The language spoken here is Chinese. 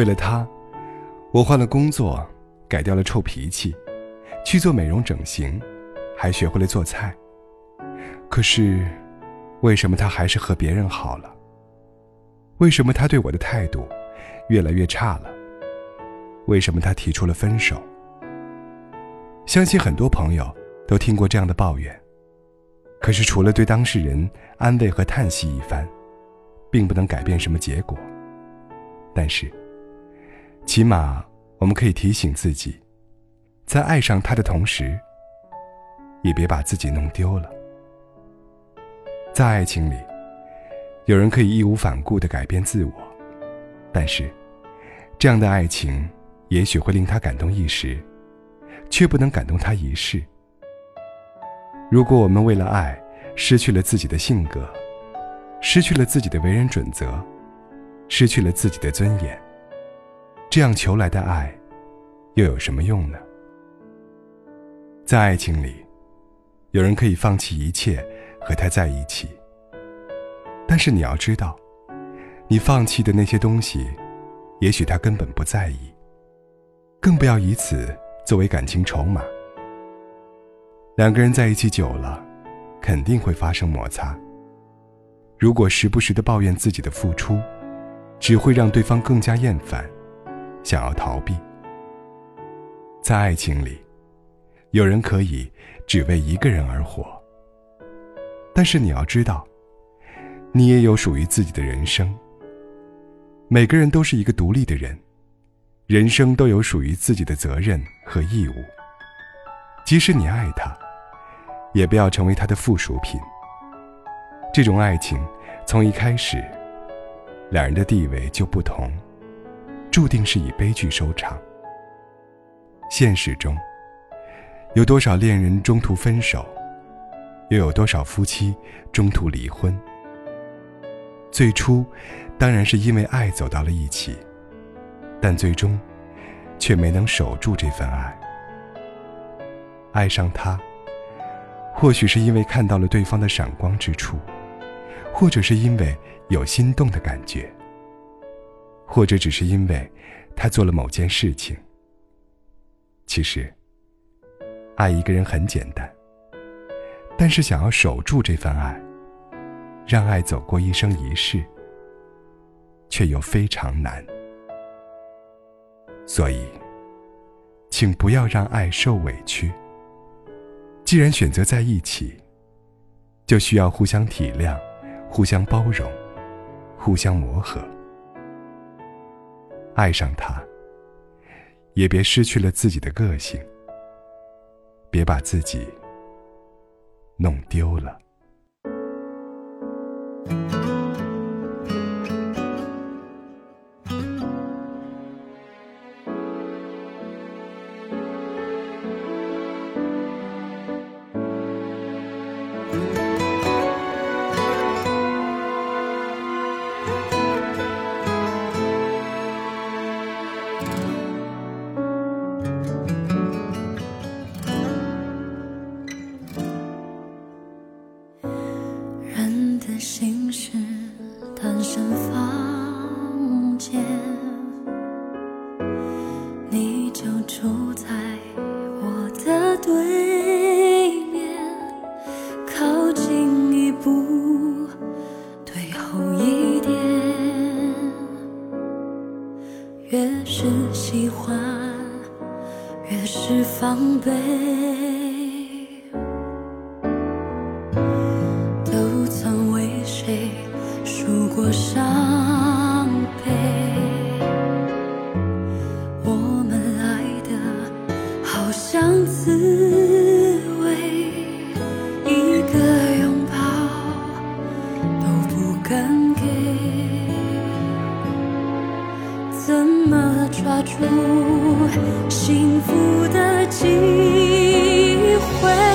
为了他，我换了工作，改掉了臭脾气，去做美容整形，还学会了做菜。可是，为什么他还是和别人好了？为什么他对我的态度越来越差了？为什么他提出了分手？相信很多朋友都听过这样的抱怨，可是除了对当事人安慰和叹息一番，并不能改变什么结果。但是，起码我们可以提醒自己，在爱上他的同时，也别把自己弄丢了。在爱情里，有人可以义无反顾的改变自我，但是，这样的爱情也许会令他感动一时，却不能感动他一世。如果我们为了爱失去了自己的性格，失去了自己的为人准则，失去了自己的尊严，这样求来的爱，又有什么用呢？在爱情里，有人可以放弃一切和他在一起。但是你要知道，你放弃的那些东西，也许他根本不在意。更不要以此作为感情筹码。两个人在一起久了，肯定会发生摩擦。如果时不时的抱怨自己的付出，只会让对方更加厌烦，想要逃避。在爱情里，有人可以只为一个人而活。但是你要知道。你也有属于自己的人生。每个人都是一个独立的人，人生都有属于自己的责任和义务。即使你爱他，也不要成为他的附属品。这种爱情从一开始，两人的地位就不同，注定是以悲剧收场。现实中，有多少恋人中途分手，又有多少夫妻中途离婚？最初，当然是因为爱走到了一起，但最终，却没能守住这份爱。爱上他，或许是因为看到了对方的闪光之处，或者是因为有心动的感觉，或者只是因为他做了某件事情。其实，爱一个人很简单，但是想要守住这份爱。让爱走过一生一世，却又非常难。所以，请不要让爱受委屈。既然选择在一起，就需要互相体谅、互相包容、互相磨合。爱上他，也别失去了自己的个性，别把自己弄丢了。间，你就住在我的对面，靠近一步，退后一点，越是喜欢，越是防备。怎么抓住幸福的机会？